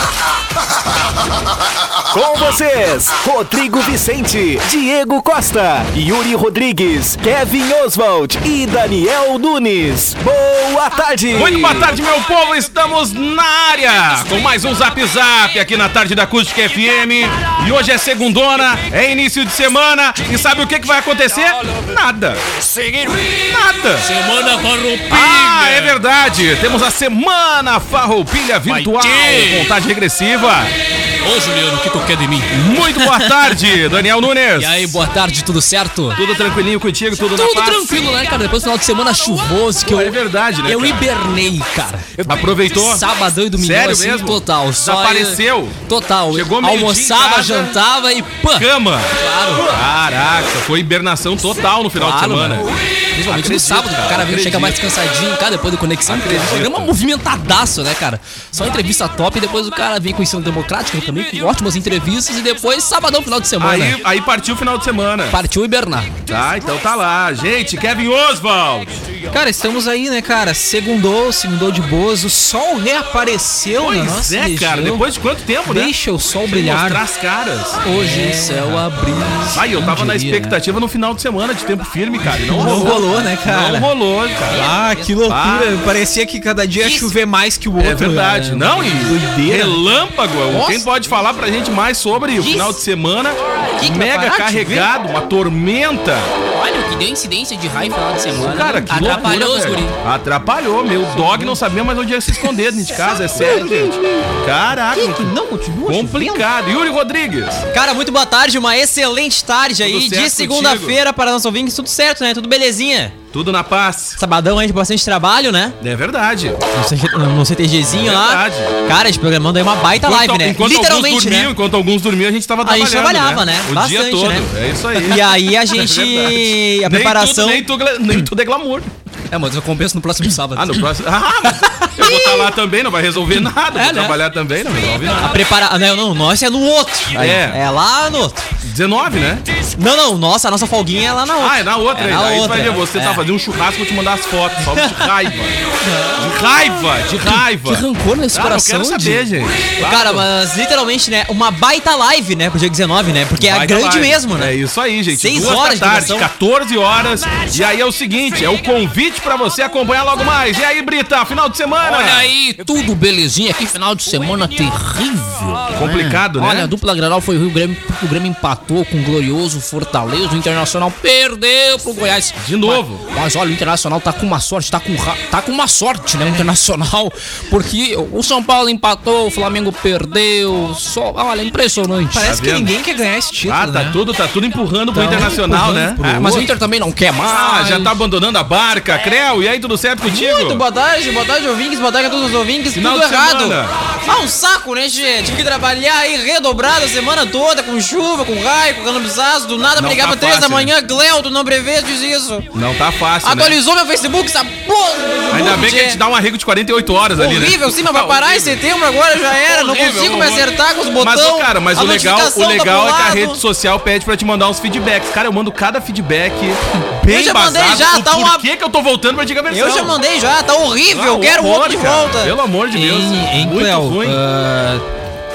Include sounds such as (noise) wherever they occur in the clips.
(laughs) Com vocês, Rodrigo Vicente, Diego Costa, Yuri Rodrigues, Kevin Oswald e Daniel Nunes. Boa tarde. Muito boa tarde, meu povo. Estamos na área com mais um Zap Zap aqui na tarde da Acústica FM. E hoje é segundona, é início de semana. E sabe o que, que vai acontecer? Nada. Nada. Semana Farroupilha. Ah, é verdade. Temos a Semana Farroupilha Virtual. Contagem regressiva. Ô, Juliano, o que tu quer de mim? Muito boa tarde, Daniel Nunes. E aí, boa tarde, tudo certo? Tudo tranquilinho contigo, tudo, na Tudo tranquilo, né, cara? Depois do final de semana chuvoso que Pô, eu... é verdade, né, Eu cara? hibernei, cara. Aproveitou? Sabadão e domingo, Sério assim, mesmo? total. Só Desapareceu? Total. Chegou em Almoçava, casa. jantava e pã. Cama. Claro. Caraca, foi hibernação total no final Claro, de semana. mano. Principalmente Acredito, no sábado, cara, o cara vem chega mais cansadinho, cara, depois do Conexão. Acredito. Programa movimentadaço, né, cara? Só entrevista top e depois o cara vem com o ensino democrático né, também, com ótimas entrevistas e depois sabadão, final de semana. Aí, aí partiu o final de semana. Partiu hibernar. Tá, então tá lá. Gente, Kevin Oswald. Cara, estamos aí, né, cara? Segundou, segundou de boas, o sol reapareceu na Pois nossa é, região. cara. Depois de quanto tempo, né? Deixa o sol Sem brilhar. Mostrar as caras. Hoje o céu abriu. Aí, eu tava na diria, expectativa no final de semana de tempo firme, cara. Não, Não rolou. rolou, né, cara? Não rolou, cara. Ah, que loucura. Parecia que cada dia ia chover mais que o outro. É verdade. né? Não, e Doideira. Relâmpago. Quem pode falar pra gente mais sobre o final de semana? Que vai Mega carregado, uma tormenta. Olha o que deu incidência de raio no final de semana. Cara, que Atrapalhou loucura, os guri. Atrapalhou. Meu dog não sabia mais onde ia se esconder dentro de casa. É sério, gente. Caraca. Que não continua Complicado. Yuri Rodrigues. Cara, muito boa tarde, uma excelente tarde aí, de segunda-feira para nosso ouvintes, tudo certo, né? Tudo belezinha. Tudo na paz. Sabadão aí de bastante trabalho, né? É verdade. No, no CTGzinho lá. Verdade. Cara, a gente programando aí uma baita live, né? enquanto Literalmente, alguns dormiam, né? enquanto alguns dormiam, a gente tava A trabalhando. gente trabalhava, né? O dia Bastante, todo. né? É isso aí. E aí a (laughs) gente. A preparação. Nem tudo, nem, tudo, nem tudo é glamour. É, mas eu compenso no próximo sábado. Ah, no próximo. Ah, eu vou estar lá também, não vai resolver nada. É, vou né? trabalhar também, não resolve nada. A prepara... Não, não, o nosso é no outro. É. É lá no outro. 19, né? Não, não, nossa, a nossa folguinha é lá na outra. Ah, é na outra É aí. na Aí outra, ver, é. você tá É. fazendo um churrasco, vou te mandar as fotos. Só de raiva. De raiva, de raiva. Que rancor nesse Ah, eu coração, quero saber, de- gente. Claro. Cara, mas literalmente, né? Uma baita live, né? Pro dia 19, né? Porque é Baita grande live. mesmo, né? É isso aí, gente. Seis Duas horas de da tarde, duração. 14 horas. E aí é o seguinte, é o convite pra você acompanhar logo mais. E aí, Brita, final de semana? Olha aí, tudo belezinha. Que final de semana terrível. Complicado, né? Olha, a dupla Granal foi o Rio Grêmio. O Grêmio empatou com o glorioso Fortaleza. O Internacional perdeu pro Goiás. De novo. Mas, mas olha, o Internacional tá com uma sorte, tá com, tá com uma sorte, né? O Internacional. Porque o São Paulo empatou, o Flamengo perdeu. Só, olha, impressionante. Parece Tá que ninguém quer ganhar esse título, Ah, tá né? tudo, tá tudo empurrando pro Tá Internacional, empurrando né? pro Ah, mas o Inter também não quer mais. Ah, já tá abandonando a barca. Creu, e aí, tudo certo contigo? Muito boa tarde, boa tarde, ouvintes, boa tarde a todos os ouvintes. Final Tudo errado. semana. Ah, um saco, né, gente? Tive que trabalhar aí redobrado a semana toda, com chuva, com raio, com calambiçaço. Do nada Não ligava tá três da manhã, Gleuto, não prevê, diz isso. Não tá fácil, né? Atualizou meu Facebook, essa porra do Facebook, Ainda bem que a gente dá um arrego de 48 horas ali, né? Horrível, sim, mas pra parar em setembro agora já era. não consigo me acertar com os botões. Mas, cara, mas o legal, o tá legal é que a rede social pede pra te mandar uns feedbacks. Cara, eu mando cada feedback bem Eu já mandei já, tá por uma- que que eu tô voltando pra antiga versão. Eu já mandei já, tá horrível, Ah, eu quero o horror, outro de cara. volta. Pelo amor de Deus. Hein, hein, Muito Cleo? ruim. ah,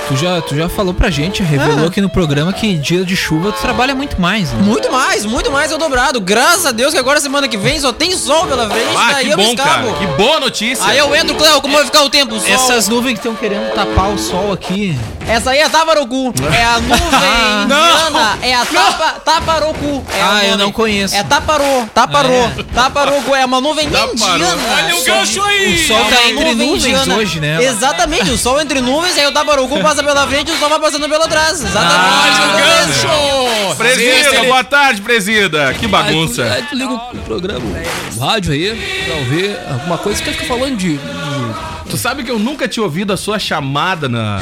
tu, já, tu já falou pra gente, revelou aqui no programa que dia de chuva tu trabalha muito mais, né? Muito mais, muito mais é o dobrado. Graças a Deus que agora semana que vem só tem sol pela frente, Ah, daí que eu me bom, cara. escapo. Que boa notícia. Aí eu entro, Cléo, como vai ficar o tempo? O sol. Essas nuvens que estão querendo tapar o sol aqui. Essa aí é Tabarocu. É a nuvem (laughs) indiana. É a tapa, Taparocu. É a Ah, eu não conheço. É Taparô, Taparô, Taparocu. É uma nuvem indiana. Olha o gancho aí. O sol É tá entre nuvem nuvens indiana. hoje, né? Exatamente, o sol entre nuvens, aí o Tabarocu passa pela frente e o sol vai passando pela trás. Exatamente. Ah. Gancho! Presida, boa tarde, presida. Que bagunça. tu, aí tu liga o programa, o rádio aí, pra ouvir alguma coisa que fica falando de, de Tu sabe que eu nunca tinha ouvido a sua chamada na.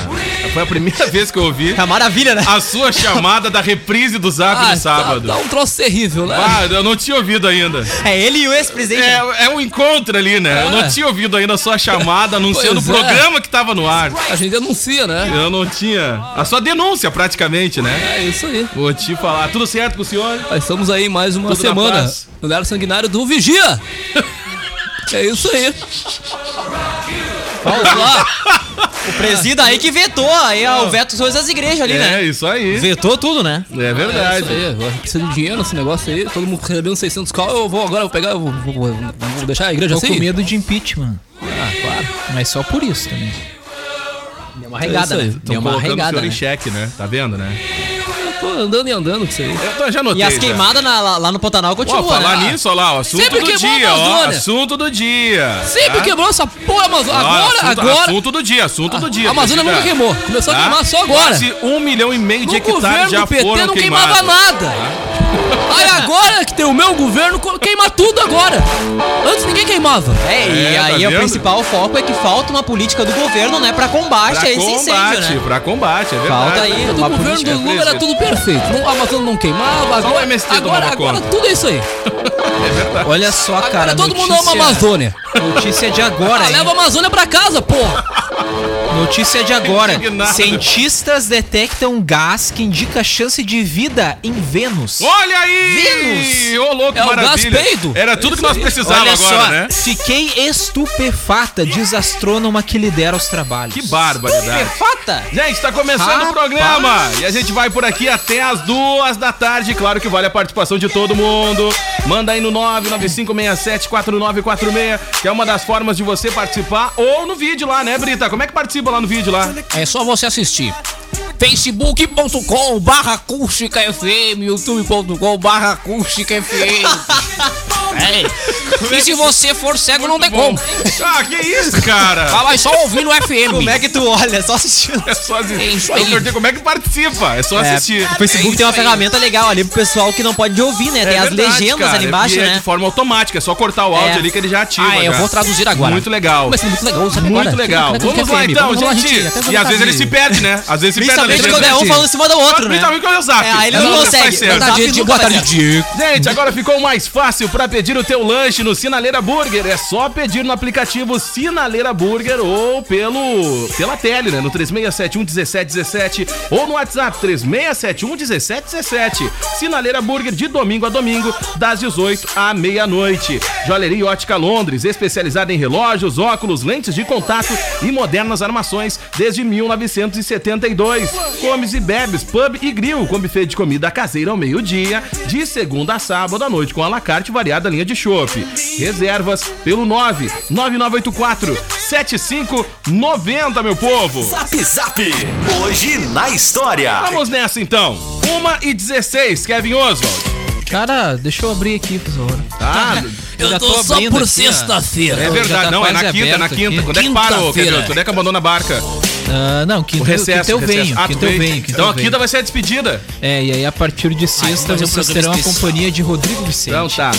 Foi a primeira vez que eu ouvi. É maravilha, né? A sua chamada da reprise do Zap Ah, no sábado. Tá, tá um troço terrível, né? Ah, eu não tinha ouvido ainda. É ele e o ex-presidente. É, é um encontro ali, né? Eu não É. tinha ouvido ainda a sua chamada anunciando o é. programa que tava no ar. A gente denuncia, né? Eu não tinha. A sua denúncia, praticamente, né? É isso aí. Vou te falar. Tudo certo com o senhor? Nós estamos aí mais uma Tudo na semana no Lar Sanguinário do Vigia. (laughs) É isso aí. Vamos lá. (laughs) O presida aí que vetou. Aí o veto são as igrejas ali, É, né? isso aí. Vetou tudo, né? É É verdade. isso aí. Agora precisa de dinheiro nesse negócio aí. Todo mundo recebendo 600 cal. Eu vou agora, eu vou pegar, eu vou, vou- vou- vou deixar a igreja Tô com assim. medo de impeachment. Ah, claro. Mas só por isso também. Deu uma regada, É né? Estão Deu uma colocando o regada, senhor em né? xeque, né? Tá vendo, né? Eu tô andando e andando com isso aí. Eu tô, já notei. E as queimadas lá, lá no Pantanal Ó, continuam, falar né? nisso, ó lá, o assunto Sempre do queimou a dia, ó. Amazônia. Assunto do dia. Sempre tá? quebrou essa porra, Ó, agora, assunto, agora. Assunto do dia, assunto do dia. A Amazônia nunca queimou. Começou a Tá? queimar só agora. Quase um milhão e meio de No hectares governo já do PT foram não queimados. queimava nada. Aí agora que tem o meu governo, queima tudo agora. Antes ninguém queimava. É, e É, tá aí o vendo? principal foco é que falta uma política do governo, né, pra combate Pra a esse combate, incêndio, né? pra combate, é verdade. Falta aí Do uma governo política. do Lula era tudo perfeito. Não, a Amazônia não queimava, Só o agora, MST agora, agora tudo é isso aí. Olha só, Agora cara. todo mundo notícia- ama a Amazônia. Notícia de agora, Ah, hein? leva a Amazônia pra casa, porra. Notícia de agora. Cientistas detectam gás que indica chance de vida em Vênus. Olha aí! Vênus! Ô, louco, É maravilha. gás peido. Era tudo que nós precisávamos Olha agora, só, né? fiquei estupefata, diz astrônoma que lidera os trabalhos. Que barbaridade. Fata! Gente, tá começando Rapaz. o programa e a gente vai por aqui até as duas da tarde. Claro que vale a participação de todo mundo. Manda aí no 995674946, que é uma das formas de você participar, ou no vídeo lá, né, Brita? Como é que participa lá no vídeo lá? É só você assistir. facebook.com barra acústica FM, youtube.com barra acústica FM. (laughs) É. E se você for cego, não tem como. Ah, que isso, cara? Ah, mas só ouvir no FM. Como é que tu olha? Só assistindo. É só assistir. É isso aí. como é que participa. É só É, assistir. o Facebook É tem uma aí. ferramenta legal ali pro pessoal que não pode ouvir, né? Tem É as verdade, legendas cara. ali embaixo, E é né? de forma automática, é só cortar o áudio É. ali que ele já ativa. Ah, eu vou traduzir agora. Muito legal. Vai ser muito legal, sabe Muito agora? legal. Vamos lá então, Vamos lá, gente. E às vezes ele se perde, né? Às vezes se perde Principalmente quando é um falando em cima do outro, né? Principalmente quando é o zap. É, aí ele não faz consegue. Boa tarde, Diego. Boa tarde. Diego. Gente, agora ficou mais fácil pra pedir o teu lanche no Sinaleira Burger. É só pedir no aplicativo Sinaleira Burger ou pelo pela tele, né? No 3671 1717 ou no WhatsApp 3671 1717. Sinaleira Burger de domingo a domingo, das 18 à meia-noite. Joalheria Ótica Londres, especializada em relógios, óculos, lentes de contato e modernas armações desde 1972. Comes e bebes, pub e grill, com buffet de comida caseira ao meio-dia, de segunda a sábado à noite, com alacarte variada linha de chopp. Reservas pelo 99984 7590, meu povo. Zap Zap. Hoje na história. Vamos nessa então. Uma e 16, Kevin Oswald. Cara, deixa eu abrir aqui, por favor. Tá? Eu já tô, tô só por sexta-feira. É verdade, tá não, é na quinta, na aberto quinta. aqui. Quando é que parou. Kevin? Quando é que abandonou a barca? Ah, não, quinta, O recesso, quinta eu recesso. venho, Ah, quinta eu venho, Então a quinta vai ser a despedida. É, e aí a partir de sexta um vocês terão a companhia de Rodrigo Vicente. Então tá.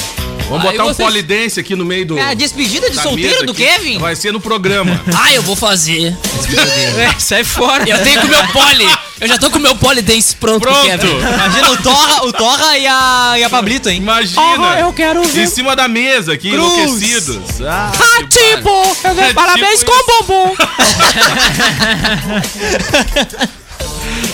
Vamos botar um vocês- polidense aqui no meio do. É a despedida de solteiro do aqui. Kevin? Vai ser no programa. (laughs) Ah, eu vou fazer. É, sai fora. Eu tenho com o meu pole. Eu já tô com o meu pole dance pronto, pro Pronto. Kevin. Imagina o Torra, o Torra e a, e a Pablito, hein? Imagina. eu quero Em cima da mesa aqui, Cruz. enlouquecidos. Ah, Ah, tipo, eu É parabéns tipo com o bumbum. (laughs)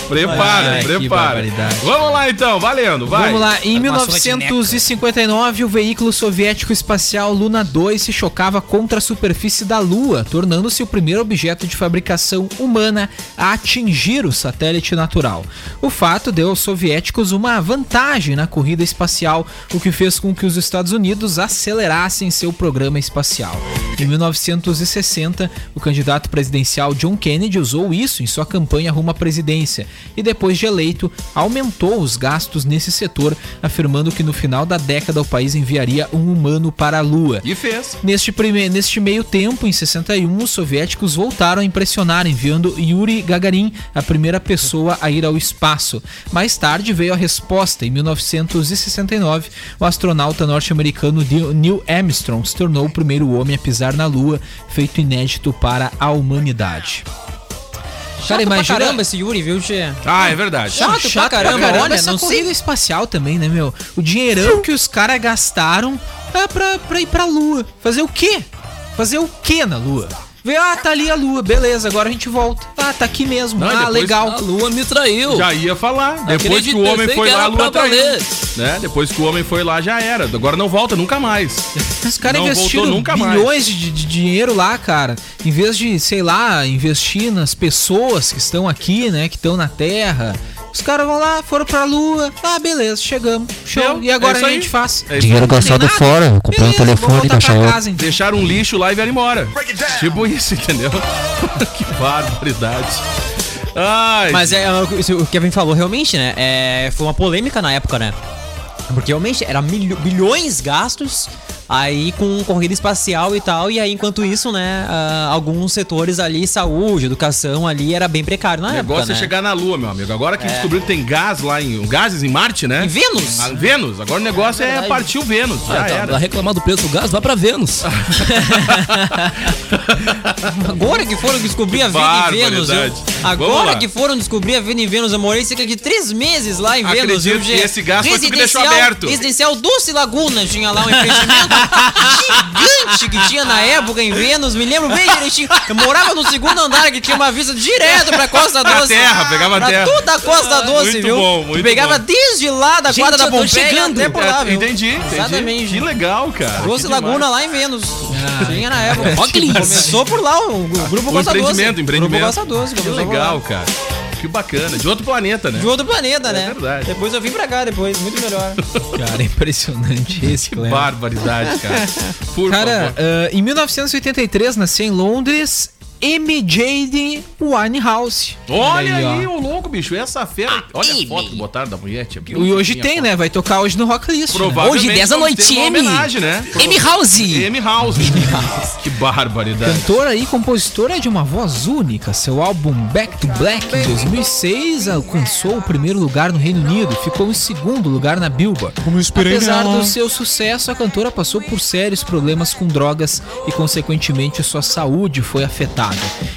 (laughs) prepara, prepara. Vamos lá então, valendo, vai. Vamos lá, em Armação de 1959, o veículo soviético espacial Luna 2 se chocava contra a superfície da Lua, tornando-se o primeiro objeto de fabricação humana a atingir o satélite natural. O fato deu aos soviéticos uma vantagem na corrida espacial, o que fez com que os Estados Unidos acelerassem seu programa espacial. Em 1960, o candidato presidencial John Kennedy usou isso em sua campanha rumo à presidência. E depois de eleito, aumentou os gastos nesse setor, afirmando que no final da década o país enviaria um humano para a Lua. E fez. Neste, prime... Neste meio tempo, em 61, os soviéticos voltaram a impressionar, enviando Yuri Gagarin, a primeira pessoa a ir ao espaço. Mais tarde veio a resposta. Em 1969, o astronauta norte-americano Neil Armstrong se tornou o primeiro homem a pisar na Lua, feito inédito para a humanidade. Cara, imagina... caramba esse Yuri, viu, Tchê? Ah, é verdade. Chato, pra caramba, olha, essa não corrida sei... espacial também, né, meu? O dinheirão que os caras gastaram é pra, pra ir pra Lua. Fazer o quê? Fazer o quê na Lua? Vê, ah, tá ali a lua, beleza, agora a gente volta. Ah, tá aqui mesmo. Não, ah, depois- legal. A lua me traiu. Já ia falar. Depois que o homem foi lá, a era lua traiu. Né? Depois que o homem foi lá, já era. Agora não volta nunca mais. Os caras investiram nunca bilhões de, de dinheiro lá, cara. Em vez de, sei lá, investir nas pessoas que estão aqui, né? Que estão na Terra. Os caras vão lá, foram pra Lua. Ah, beleza, chegamos. Show. E agora é isso a aí. gente faz. É isso Dinheiro aí. gastado fora. Comprei um telefone Xiaomi. casa, então. Deixaram um lixo lá e vieram embora. Tipo isso, entendeu? (laughs) que barbaridade. Ai, Mas é, é, isso o Kevin falou realmente, né? É, foi uma polêmica na época, né? Porque realmente era milho- bilhões gastos aí com corrida espacial e tal. E aí, enquanto isso, né? ah, alguns setores ali, saúde, educação ali, era bem precário na o negócio época. é né? chegar na Lua, meu amigo. Agora que descobriu que tem gás lá em. Gases em Marte, né? Em Vênus? Ah, Vênus. Agora o negócio é, partir o Vênus. Já Ah, tá, era. Vai reclamar do preço do gás, vai pra Vênus. (laughs) Agora que foram descobrir a vida em Vênus, Agora que foram descobrir a vida em Vênus, eu morei cerca de três meses lá em Vênus, Acredito viu, Gê? que esse gás foi que deixou aberto. Residencial Dulce Laguna tinha lá um empreendimento (laughs) gigante que tinha na época em Vênus, me lembro bem direitinho. Eu morava no segundo andar que tinha uma vista direto pra Costa Pra Doce. terra, pegava pra terra. toda a Costa Doce, Muito viu? bom, muito pegava bom. desde lá da Gente, quadra da Pompeia chegando. até por lá, viu? entendi, entendi. Exatamente. Que legal, cara. Doce Laguna lá em Vênus. Tinha na época. Ó, que lindo. Começou por lá o, grupo O Costa Doce. empreendimento, empreendimento. Grupo Costa Doce. Que legal, lá. cara. Que bacana. De outro planeta, né? De outro planeta, né? verdade. Depois eu vim pra cá depois, muito melhor. (laughs) Cara, é impressionante (laughs) esse, Que barbaridade, cara. Por Cara, favor. ah, em 1983 nasceu em Londres MJ Winehouse. Olha ó. aí, o louco, bicho. Essa fera. Olha a foto que botaram da mulher. tia. E hoje tem, a né? Vai tocar hoje no Rock List. né? Provavelmente Hoje, 10 da noite, M. homenagem, né? M House. M House. (laughs) que barbaridade. Cantora e compositora de uma voz única. Seu álbum Back to Black em 2006 alcançou o primeiro lugar no Reino Unido e ficou em segundo lugar na Billboard. Apesar do seu sucesso, a cantora passou por sérios problemas com drogas e, consequentemente, sua saúde foi afetada.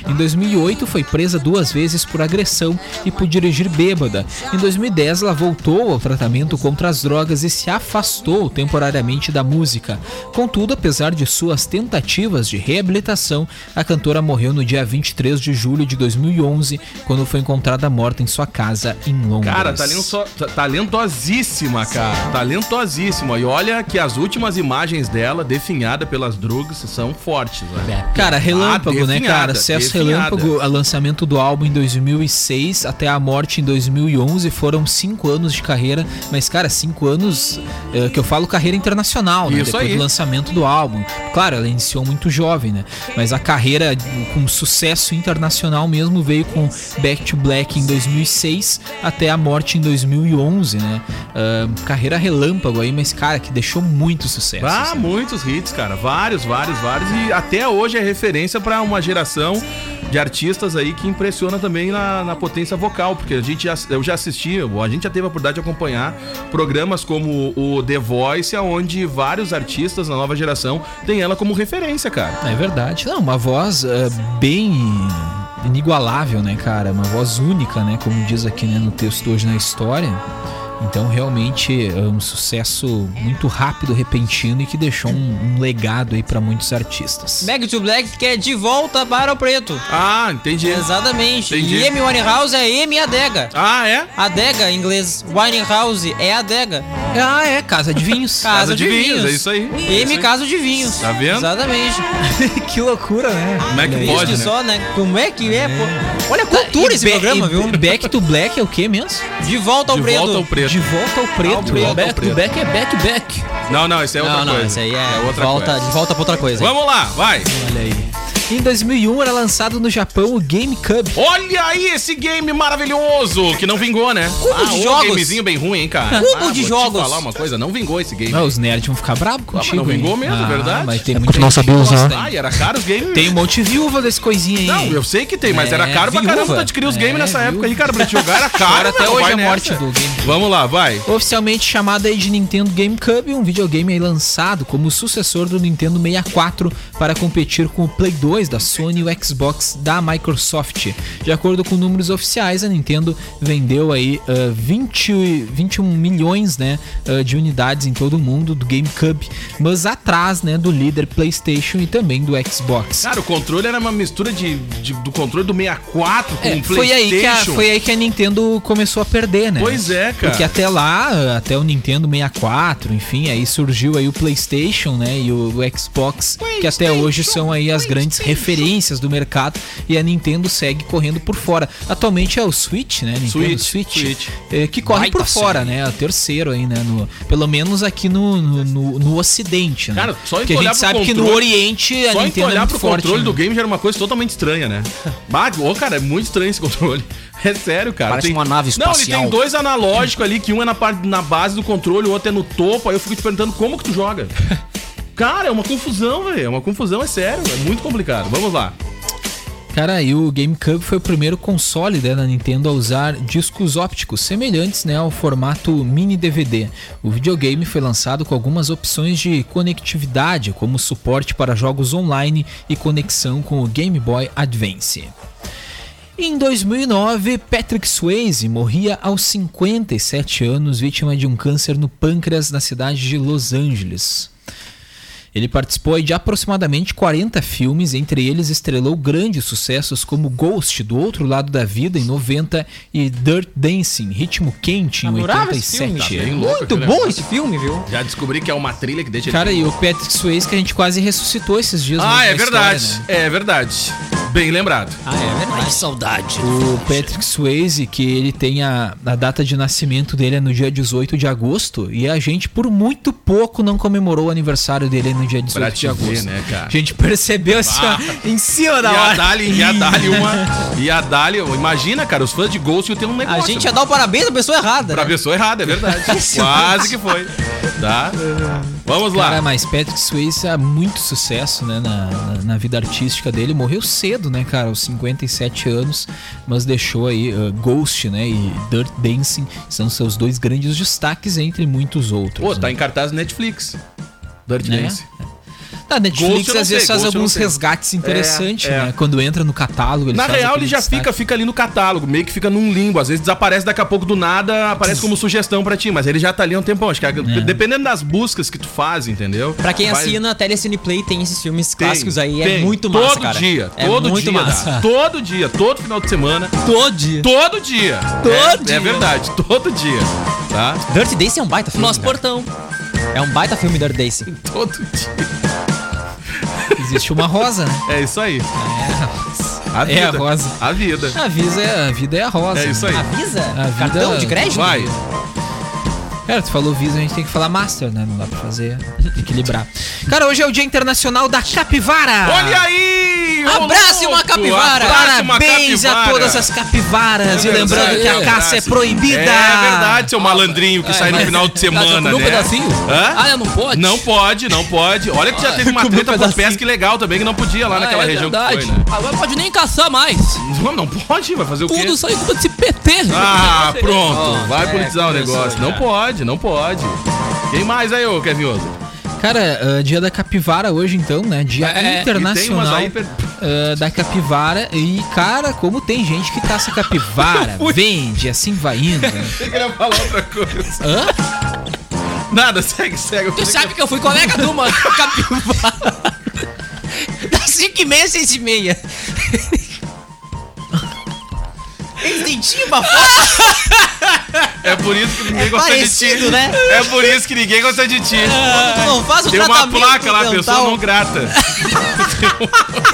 Em 2008, foi presa duas vezes por agressão e por dirigir bêbada. Em 2010, ela voltou ao tratamento contra as drogas e se afastou temporariamente da música. Contudo, apesar de suas tentativas de reabilitação, a cantora morreu no dia 23 de julho de 2011, quando foi encontrada morta em sua casa em Londres. Cara, talento- talentosíssima, cara. Talentosíssima. E olha que as últimas imagens dela, definhada pelas drugs, são fortes. Né? Cara, relâmpago, Ah, né, definhada, cara? Definhada. relâmpago, o lançamento do álbum em 2006 até a morte em 2011 foram cinco anos de carreira, mas, cara, cinco anos eh, que eu falo carreira internacional, né? Isso Depois aí. do lançamento do álbum. Claro, ela iniciou muito jovem, né? Mas a carreira com sucesso internacional mesmo veio com Back to Black em 2006 até a morte em 2011, né? Ah, carreira relâmpago aí, mas, cara, que deixou muito sucesso. Ah, assim. muitos hits, cara. Vários, vários, vários. E até hoje é referência pra uma geração de artistas aí que impressiona também na, na potência vocal, porque a gente já, eu já assisti, a gente já teve a oportunidade de acompanhar programas como o The Voice, onde vários artistas da nova geração têm ela como referência, cara. É verdade. Não, uma voz eh, bem inigualável, né, cara? Uma voz única, né? Como diz aqui né, no texto hoje na história. Então, realmente, é um sucesso muito rápido, repentino e que deixou um, um legado aí pra muitos artistas. Back to Black que é de volta para o preto. Ah, entendi. Exatamente. Entendi. E M Winehouse é M adega. Ah, é? Adega, em inglês. Winehouse é adega. Ah, é, Casa de Vinhos. Casa, de, vinhos. é isso aí. É isso M aí. Casa de Vinhos. Tá vendo? Exatamente. (laughs) que loucura, né? Como é que Isso pode, né? só, né? Como é que é, pô? Olha a cultura E esse programa, viu? Back to Black é o que mesmo? De volta ao De preto. volta ao preto. De volta ao preto. Ao Back preto. to back é back back. Não, não, isso é outra Não, não, coisa. isso aí é, outra volta, coisa. de volta pra outra coisa. Vamos lá, vai. Olha aí. Em 2001 era lançado no Japão o GameCube. Olha aí esse game maravilhoso, que não vingou, né? Cubo de um jogos. gamezinho bem ruim, hein, cara? Cubo Ah, de vou jogos. Te falar uma coisa, não vingou esse game. Ah, os nerds vão ficar bravos contigo. não vingou hein? mesmo, ah, verdade. Mas tem É porque não sabia usar. Ah, e era caro os games. Tem um monte de viúva desse coisinha aí. Não, eu sei que tem, mas era É, caro pra viúva. caramba de adquirir os games É, nessa viúva. época aí, cara, pra jogar era caro. Agora até hoje vai a nessa. morte do game. Vamos lá, vai. Oficialmente chamado aí de Nintendo GameCube, um videogame aí lançado como sucessor do Nintendo 64 para competir com o Play 2 da Sony e o Xbox da Microsoft. De acordo com números oficiais, a Nintendo vendeu aí ah, 20, 21 milhões né, ah, de unidades em todo o mundo do GameCube, mas atrás né, do líder PlayStation e também do Xbox. Cara, o controle era uma mistura de, de- do controle do 64 com É, o foi, aí que a, PlayStation. foi aí que a Nintendo começou a perder, né? Pois é, cara. Porque até lá, até o Nintendo 64, enfim, aí surgiu aí o PlayStation, né? E o, o Xbox, que até hoje são aí as grandes referências do mercado. E a Nintendo segue correndo por fora. Atualmente é o Switch, né? Nintendo Switch, Switch, Switch. eh, que corre Baita por fora, né? É o terceiro aí, né? No, pelo menos aqui no, no, no- no Ocidente, né? Cara, só em Porque a gente sabe que no controle- Oriente a Só Nintendo é olhar muito pro forte. controle né? do game já era uma coisa totalmente estranha, né? (laughs) Ô, cara, é muito estranho esse controle. (laughs) É sério, cara. Parece uma nave Não, ele espacial. tem dois analógicos ali, que um é na, parte, na base do controle, o outro é no topo. Aí eu fico te perguntando como que tu joga. (laughs) Cara, é uma confusão, velho. É uma confusão, é sério. É muito complicado. Vamos lá. Cara, e o GameCube foi o primeiro console né, da Nintendo a usar discos ópticos semelhantes né, ao formato mini DVD. O videogame foi lançado com algumas opções de conectividade, como suporte para jogos online e conexão com o Game Boy Advance. Em 2009, Patrick Swayze morria aos 57 anos, vítima de um câncer no pâncreas na cidade de Los Angeles. Ele participou de aproximadamente 40 filmes, entre eles estrelou grandes sucessos como Ghost, do outro lado da vida, em 90, e Dirt Dancing, Ritmo Quente, em Adorava esse 87. filme. Louco Muito bom esse filme, viu? Já descobri que é uma trilha que deixa ele- Cara, e o Patrick Swayze que a gente quase ressuscitou esses dias. Ah, é verdade. história, né? É verdade. Bem lembrado. Ah, é verdade. Que saudade. O Patrick Swayze, que ele tem a, a data de nascimento dele é no dia 18 de agosto, e a gente por muito pouco não comemorou o aniversário dele no dia 18 Pra de te ver, agosto. né, cara? A gente percebeu assim, ó, em cima da Ia hora. dar-lhe ia dar-lhe uma. (laughs) Ia dar-lhe. Imagina, cara, os fãs de Ghost iam ter um A negócio. gente ia dar o parabéns à pessoa errada. Pra né? pessoa errada, é verdade. (laughs) Quase que foi. Tá? Vamos lá. Cara, mas Patrick Swayze é muito sucesso, né, na, na, na vida artística dele. Morreu cedo, né, cara, aos 57 anos, mas deixou aí uh, Ghost, né, e Dirt Dancing, são seus dois grandes destaques entre muitos outros. Pô, tá né? em cartaz no Netflix. Dirty Né? Dance. A Netflix eu não às vezes faz Ghost alguns resgates interessantes, É, é. né? Quando entra no catálogo, Na real, ele já destaque. fica, fica ali no catálogo, meio que fica num limbo. Às vezes desaparece daqui a pouco do nada, aparece como sugestão pra ti, mas ele já tá ali há um tempão. Acho que dependendo das buscas que tu faz, entendeu? Pra quem Vai- assina a Telecine Play, tem esses filmes Tem, clássicos aí. tem. É muito massa, Todo cara. dia, é todo muito dia. massa. (laughs) Todo dia, todo final de semana. Todo dia. Todo dia. Todo é, dia. É verdade, todo dia. Tá? Dirty Dancing é um baita filme. Nosso cara. portão. É um baita filme Dirty Dancing. (laughs) Todo dia. Existe uma rosa, né? É isso aí. É, A vida. É a rosa. A vida. A vida é, a vida é a rosa. É isso né? aí. Avisa? A vida- Cartão de crédito? Vai. Cara, tu falou Visa, a gente tem que falar Master, né? Não dá pra fazer, equilibrar. Cara, hoje é o Dia Internacional da Capivara! Olha aí! Ô Abrace uma capivara! Abrace uma Parabéns a todas as capivaras! É e lembrando que a caça abraço. é proibida! É verdade, seu malandrinho que sai no final de semana, Comer um né? pedacinho? Hã? Ah, não pode? Não pode, não pode. Olha que já teve uma um treta por pedacinho. pesca legal também, que não podia lá Ah, naquela é região que foi, né? Agora pode nem caçar mais. Não, não pode, vai fazer o quê? Tudo saiu culpa desse PT. Ah, (laughs) pronto. Oh, vai é, politizar o negócio. Não já. pode, não pode. Quem mais aí, ô Kevin Oso? Cara, ah, dia da capivara hoje então, né? Dia É, internacional aí per- ah, da capivara. E, cara, como tem gente que tá essa capivara, (laughs) vende, assim vai indo. (laughs) Eu queria falar outra coisa. Hã? Nada, segue, segue. Tu sabe que eu fui colega de uma (laughs) capivara. Das 5 e meia, 6 e meia. Dentinho pra fora (laughs) É por isso que ninguém é gosta de ti. parecido, né? É por isso que ninguém gosta de ti. Tu não faz o Tem uma placa lá, dental, pessoa não grata. (laughs)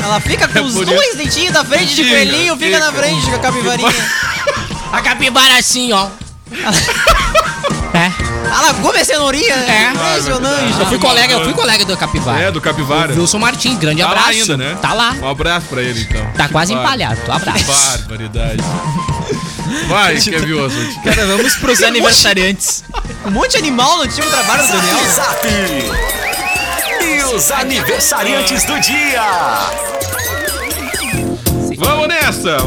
Ela fica com É os dois dentinhos da frente de coelhinho, fica na fica. frente com a capivarinha. (laughs) A capivara assim, ó. É. Fala, come cenourinha. É. Impressionante. Eu fui colega, eu fui colega do Capivara. É, do Capivara. O Wilson Martins, grande Tá lá abraço. ainda, né? Tá lá. Um abraço pra ele, então. Tá quase Bar- empalhado. Um abraço. Barbaridade. Vai, Kevin Oswald. (laughs) Cara, vamos pros aniversariantes. Um monte de animal no time trabalho do Daniel. Zap! E os aniversariantes do dia!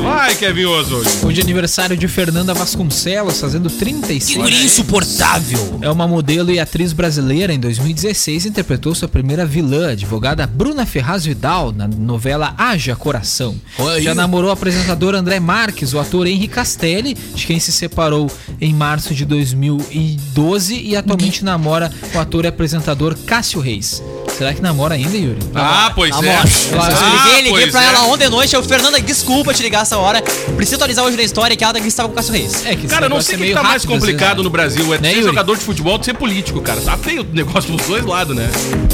Vai, Kevin Oswald. Hoje é aniversário de Fernanda Vasconcelos, fazendo 36 Que insuportável. É uma modelo e atriz brasileira. Em 2016, interpretou sua primeira vilã, advogada Bruna Ferraz Vidal, na novela Haja Coração. Oi. Já namorou o apresentador André Marques, o ator Henri Castelli, de quem se separou em março de 2012 e atualmente namora o ator e apresentador Cássio Reis. Será que namora ainda, Yuri? Ah, pois é. Amor, eu Ah, liguei, liguei pra é. ela ontem à noite. Eu, Fernanda, desculpa te ligar essa hora. Preciso atualizar hoje na história que ela daqui estava com o Cássio Reis. É que Cara, eu não sei é o que meio tá mais complicado né? no Brasil. É Né, ser Yuri? jogador de futebol de ser político, cara. Tá feio o negócio dos dois lados, né?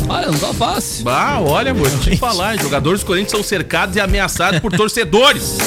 Olha, não tá fácil. Bah, olha, vou te falar. Jogadores do Corinthians são cercados e ameaçados por torcedores.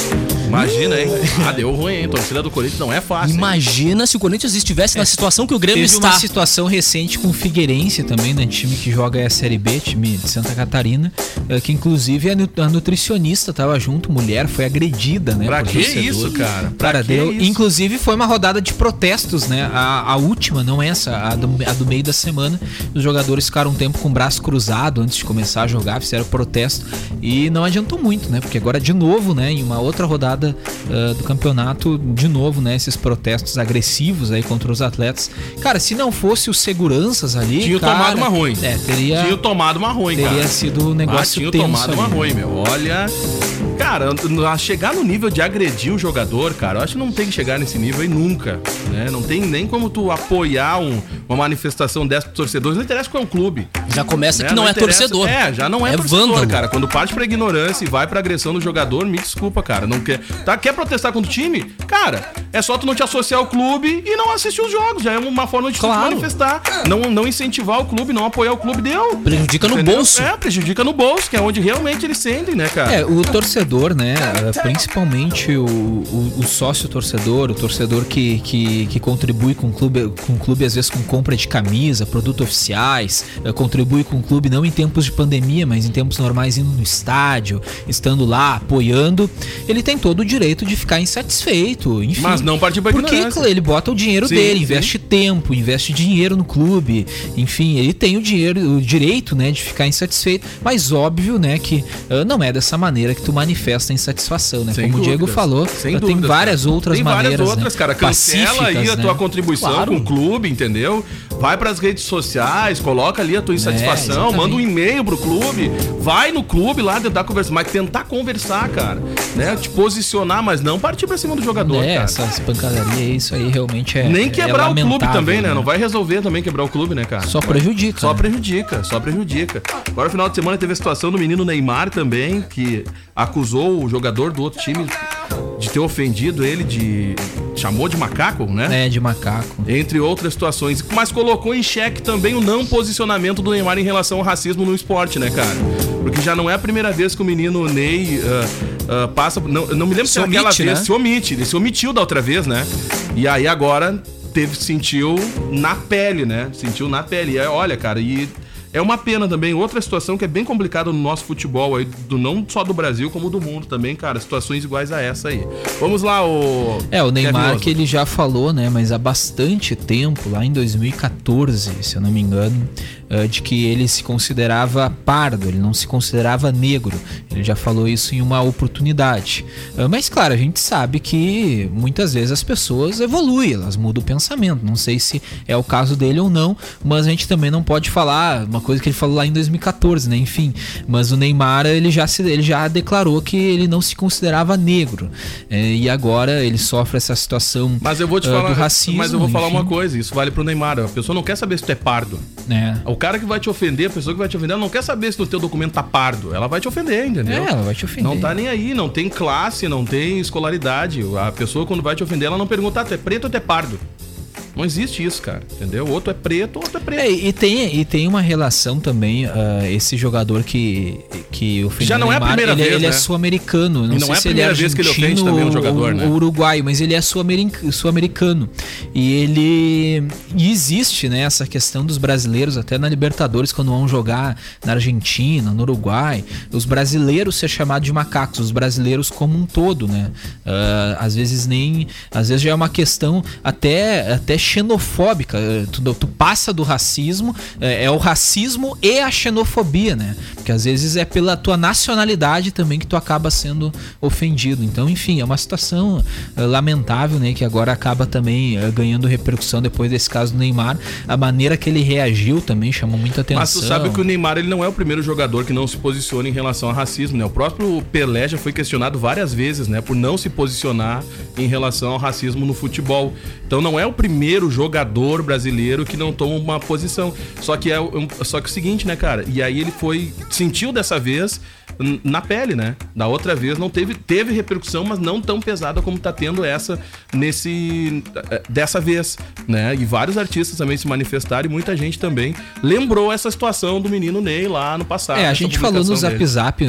Imagina, hein? Ah, deu ruim, hein? Torcida do Corinthians não é fácil. hein? Imagina se o Corinthians estivesse na situação que o Grêmio Teve está. uma situação recente com o Figueirense também, né? Time que joga a Série B, time de Santa Catarina, eh, que inclusive a, nu- a nutricionista tava junto, mulher, foi agredida, né? Pra que torcedor. isso, cara? Pra Cara, deu. isso? Inclusive foi uma rodada de protestos, né? A, a última, não essa, a do, a do meio da semana. Os jogadores ficaram um tempo com o braço cruzado antes de começar a jogar, fizeram protesto e não adiantou muito, né? Porque agora de novo, né? Em uma outra rodada ah, do campeonato, de novo, né? Esses protestos agressivos aí contra os atletas. Cara, se não fosse os seguranças ali, Tinha cara, tomado uma ruim. É, teria, Tinha tomado uma ruim, teria cara. sido um Ah, negócio tinha tenso tomado ali, uma ruim, meu. Olha. Cara, chegar no nível de agredir o jogador, cara, eu acho que não tem que chegar nesse nível aí nunca. Né? Não tem nem como tu apoiar um- uma manifestação dessa pros torcedores. Não interessa qual é o clube. Já começa né? que não, é interessa- torcedor. É, já não é, É torcedor, vândalo. cara. Quando parte pra ignorância e vai pra agressão do jogador, me desculpa, cara. Não quer, tá, quer protestar contra o time? Cara, é só tu não te associar ao clube e não assistir os jogos. Já é uma forma de Claro. manifestar. Não, não incentivar o clube, não apoiar o clube, deu. Prejudica no Entendeu? bolso. É, prejudica no bolso, que é onde realmente eles sentem, né, cara? É, o torcedor, né? eh, Principalmente o, o, o sócio torcedor, o torcedor que, que, que contribui com o clube, com o clube, às vezes com compra de camisa, produtos oficiais, eh, contribui com o clube não em tempos de pandemia, mas em tempos normais indo no estádio, estando lá, apoiando, ele tem todo o direito de ficar insatisfeito, enfim. Mas não partir pra Porque ignorância. ele bota o dinheiro Sim, dele, sim. investe tempo, investe dinheiro no clube, enfim, ele tem o dinheiro, o direito, né, de ficar insatisfeito, mas óbvio, né, que ah, não é dessa maneira que tu manifesta a insatisfação, né? Sem Como o Diego dúvidas. falou, Sem tem dúvidas, várias outras tem maneiras, várias outras, né, cara. Cancela aí a pacíficas, tua né? contribuição Claro. com o clube, entendeu? Vai pras redes sociais, coloca ali a tua insatisfação, exatamente. manda um e-mail pro clube, vai no clube lá tentar conversar, mas tentar conversar, cara, né? Te posicionar, mas não partir pra cima do jogador, É, cara. essas pancadarias, isso aí realmente é Nem é quebrar o clube também, né? Não vai resolver também quebrar o clube, né, cara? Só prejudica, Só né? prejudica, só prejudica. Agora, final de semana, teve a situação do menino Neymar também, que acusou o jogador do outro time de ter ofendido ele, de. chamou de macaco, né? É, de macaco. Entre outras situações. Mas colocou em xeque também o não posicionamento do Neymar em relação ao racismo no esporte, né, cara? Porque já não é a primeira vez que o menino Ney ah, ah, passa. Não, não me lembro se, Se aquela omite, vez né? se omite. Ele se omitiu da outra vez, né? E aí agora teve, sentiu na pele, né? Sentiu na pele. E aí, olha, cara, e. É uma pena também, outra situação que é bem complicada no nosso futebol aí, do, não só do Brasil, como do mundo também, cara. Situações iguais a essa aí. Vamos lá, o. É, o Neymar que ele já falou, né, mas há bastante tempo, lá em 2014, se eu não me engano, eh, de que ele se considerava pardo, ele não se considerava negro. Ele já falou isso em uma oportunidade. Eh, Mas claro, a gente sabe que muitas vezes as pessoas evoluem, elas mudam o pensamento. Não sei se é o caso dele ou não, mas a gente também não pode falar uma coisa que ele falou lá em 2014, né? Enfim, mas o Neymar ele já se, ele já declarou que ele não se considerava negro Eh, e agora ele sofre essa situação Mas eu vou te ah, falar. do racismo. mas eu vou falar enfim, uma coisa, isso vale pro Neymar. A pessoa não quer saber se tu é pardo. né? O cara que vai te ofender, a pessoa que vai te ofender, ela não quer saber se no teu documento tá pardo. Ela vai te ofender, entendeu? É, ela vai te ofender. Não tá nem aí, não tem classe, não tem escolaridade. A pessoa, quando vai te ofender, ela não pergunta, ah, tu é preto ou tu é pardo? Não existe isso, cara. Entendeu? Outro é preto, outro é preto. É, e tem, e tem uma relação também, ah, esse jogador que, que ofendeu Já não o é a Neymar, primeira ele, vez, ele é né? sul-americano. Não, não sei é a se ele primeira vez que ele ofende também um jogador, né? ou uruguaio, mas ele é sul-americ- sul-americano. e ele. E existe, né, essa questão dos brasileiros, até na Libertadores, quando vão jogar na Argentina, no Uruguai, os brasileiros ser chamados de macacos, os brasileiros como um todo, né? Ah, às vezes nem. Às vezes já é uma questão até, até xenofóbica. Eh, Tu, tu passa do racismo, eh, é, o racismo e a xenofobia, né? Porque às vezes é pela tua nacionalidade também que tu acaba sendo ofendido. Então, enfim, é uma situação eh, lamentável, né? Que agora acaba também ganhando repercussão depois desse caso do Neymar. A maneira que ele reagiu também chamou muita atenção. Mas tu sabe que o Neymar ele não é o primeiro jogador que não se posiciona em relação a racismo, né? O próprio Pelé já foi questionado várias vezes, né, por não se posicionar em relação ao racismo no futebol. Então não é o primeiro jogador brasileiro que não toma uma posição. Só que é um- só que é o seguinte, né, cara? E aí ele foi sentiu dessa vez na pele, né? Da outra vez não teve teve repercussão, mas não tão pesada como tá tendo essa nesse eh, dessa vez, né? E vários artistas também se manifestaram e muita gente também lembrou essa situação do menino Ney lá no passado. É, a gente falou no Zap dele. Zap uh,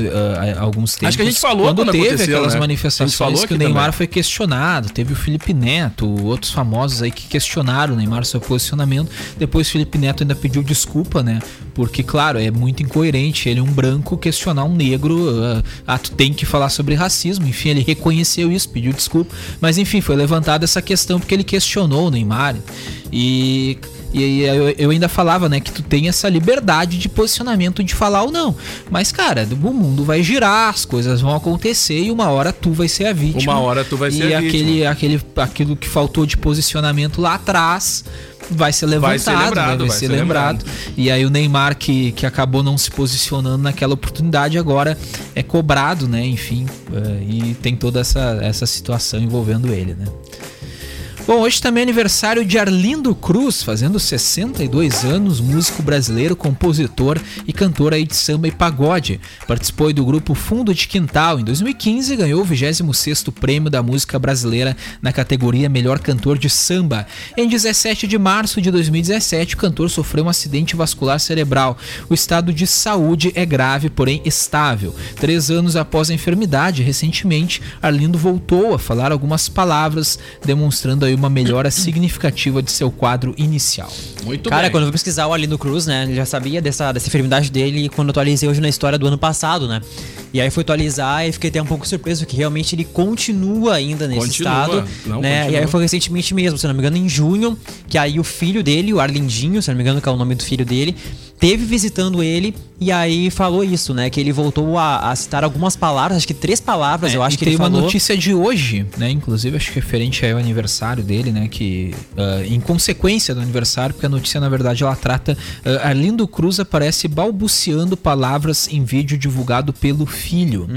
alguns tempos. Acho que a gente falou quando, quando teve aquelas né? Manifestações falou que o Neymar também. foi questionado. Teve o Felipe Neto, outros famosos aí que questionaram o Neymar seu posicionamento. Depois Felipe Neto ainda pediu desculpa, né? Porque, claro, é muito incoerente ele, um branco, questionar um negro. uh, ah, tu tem que falar sobre racismo. Enfim, ele reconheceu isso, pediu desculpa. Mas, enfim, foi levantada essa questão porque ele questionou o Neymar. E. E aí eu, eu ainda falava, né, que tu tem essa liberdade de posicionamento de falar ou não. Mas, cara, o mundo vai girar, as coisas vão acontecer e uma hora tu vai ser a vítima. Uma hora tu vai ser e a aquele, vítima. aquele, aquilo que faltou de posicionamento lá atrás vai ser levantado, Vai ser lembrado, vai, vai ser ser lembrado. E aí o Neymar que, que acabou não se posicionando naquela oportunidade agora é cobrado, né? Enfim, eh, e tem toda essa, essa situação envolvendo ele, né? Bom, hoje também é aniversário de Arlindo Cruz, fazendo 62 anos, músico brasileiro, compositor e cantor aí de samba e pagode. Participou do grupo Fundo de Quintal. Em 2015, ganhou o 26º prêmio da música brasileira na categoria Melhor Cantor de Samba. Em 17 de março de 2017, o cantor sofreu um acidente vascular cerebral. O estado de saúde é grave, porém estável. Três anos após a enfermidade, recentemente, Arlindo voltou a falar algumas palavras, demonstrando aí uma melhora significativa de seu quadro inicial. Muito Cara, bem. quando eu fui pesquisar o Arlindo Cruz, né? Eu já sabia dessa, dessa enfermidade dele quando eu atualizei hoje na história do ano passado, né? E aí fui atualizar e fiquei até um pouco surpreso que realmente ele continua ainda nesse Continua, estado. não, né? continua. E aí foi recentemente mesmo, se não me engano, em junho, que aí o filho dele, o Arlindinho, se não me engano, que é o nome do filho dele, teve visitando ele e aí falou isso, né? Que ele voltou a, a citar algumas palavras, acho que três palavras, eu acho É, e que tem ele uma falou. notícia de hoje, né? Inclusive, acho que referente ao aniversário dele, né? Que ah, em consequência do aniversário, porque a notícia, na verdade, ela trata. ah, Arlindo Cruz aparece balbuciando palavras em vídeo divulgado pelo filho.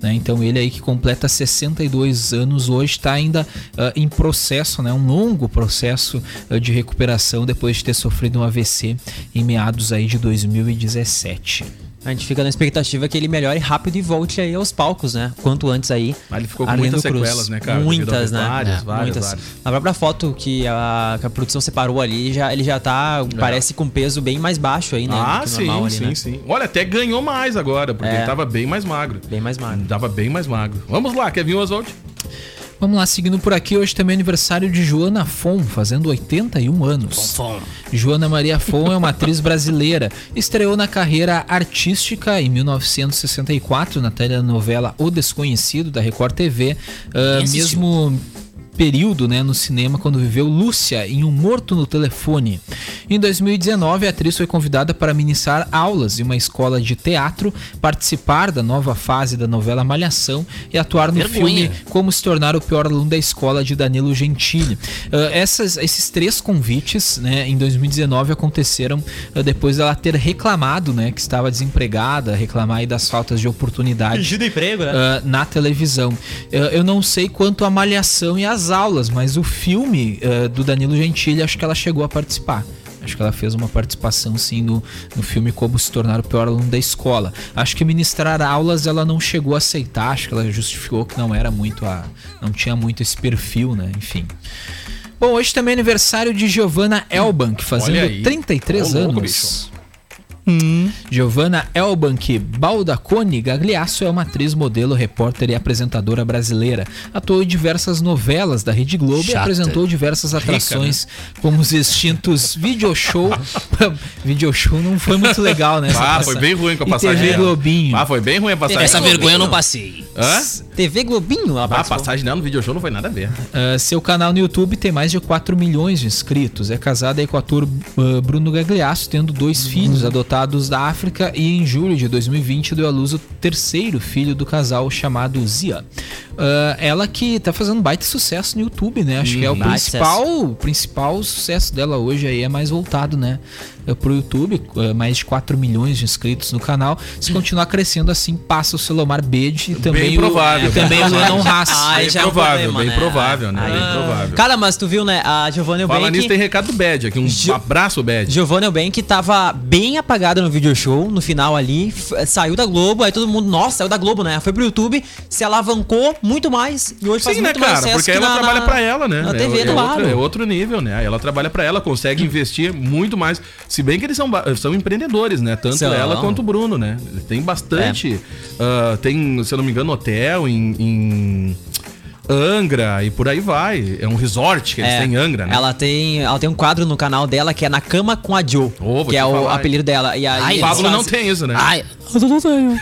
né? Então, ele aí que completa 62 anos hoje, está ainda ah, em processo, né? Um longo processo de recuperação depois de ter sofrido um AVC em meados aí de 2017. A gente fica na expectativa que ele melhore rápido e volte aí aos palcos, né? Quanto antes aí. Mas ele ficou com Arlindo muitas Cruz. sequelas, né, cara? Muitas, né? várias, É, várias, muitas. várias. Na própria foto que a, que a produção separou ali, já, ele já tá, parece com peso bem mais baixo aí, né? Ah, sim, normal ali, sim, né? sim. Olha, até ganhou mais agora, porque É. ele tava bem mais magro. Bem mais magro. Tava bem mais magro. Vamos lá, Kevin Oswald. Vamos lá, seguindo por aqui, hoje também é aniversário de Joana Fon, fazendo 81 anos. Joana Maria Fon é uma atriz brasileira. Estreou na carreira artística em 1964 na telenovela O Desconhecido da Record TV. Ah, mesmo período né, no cinema quando viveu Lúcia em Um Morto no Telefone. Em 2019, a atriz foi convidada para ministrar aulas em uma escola de teatro, participar da nova fase da novela Malhação e atuar no filme Como se tornar o pior aluno da escola de Danilo Gentili. Ah, essas, esses três convites né, em 2019 aconteceram ah, depois dela ter reclamado né, que estava desempregada, reclamar aí das faltas de oportunidade emprego, né? ah, na televisão. Eu, eu não sei quanto a malhação e as aulas, mas o filme ah, do Danilo Gentili, acho que ela chegou a participar. Acho que ela fez uma participação sim no, no filme Como se tornar o pior aluno da escola. Acho que ministrar aulas ela não chegou a aceitar, acho que ela justificou que não era muito a. não tinha muito esse perfil, né? Enfim. Bom, hoje também é aniversário de Giovanna Elbank, Olha fazendo aí. 33 Ô, louco, anos. Giovanna Elbank Baldaconi Gagliasso é uma atriz, modelo, repórter e apresentadora brasileira. Atuou em diversas novelas da Rede Globo e Chata. apresentou diversas atrações, como os extintos Video Show. (laughs) Video Show não foi muito legal, né? Ah, passa- foi bem ruim com a E passagem. TV. Globinho. Ah, foi bem ruim a passagem. Essa vergonha eu não passei. Hã? TV Globinho, Ah, a passagem dela no video show não foi nada a ver. Uh, seu canal no YouTube tem mais de 4 milhões de inscritos. É casada aí com o ator uh, Bruno Gagliasso, tendo dois filhos adotados da África e em julho de 2020 deu à luz o terceiro filho do casal chamado Zia. Uh, ela que tá fazendo baita sucesso no YouTube, né? Acho que é o baita principal, o principal sucesso dela hoje aí é mais voltado, né? Uh, Pro YouTube, uh, mais de 4 milhões de inscritos no canal. Se continuar crescendo assim, passa o Selomar Bede e também provável. o, e também o Lennon Haas. Ai, bem já é um provável, problema, bem né? provável, né? Bem provável. Cara, mas tu viu, né? A Giovanna Fala nisso, tem Eubank... recado do Bad aqui. Um Gil- abraço, Bad. Giovanna Eubank tava bem apagada no video show, no final ali, saiu da Globo, aí todo mundo, nossa, saiu da Globo, né? Foi pro YouTube, se alavancou muito mais e hoje faz Sim, né, muito mais cara? sucesso Porque que ela na- trabalha na- pra ela, né? Na É- TV é, do outro, lado. é outro nível, né? Aí ela trabalha pra ela, consegue (clears throat) investir muito mais. Se bem que eles são, são empreendedores, né? Tanto São. ela quanto o Bruno, né? Tem bastante. ah, tem, se eu não me engano, hotel em. em Angra e por aí vai. É um resort que eles É, têm em Angra, né? Ela tem, ela tem um quadro no canal dela que é Na Cama com a Joe, vou que é o falar, apelido dela. E aí, Ai, O Pablo não fazem- tem isso, né? Ai, eu não tenho.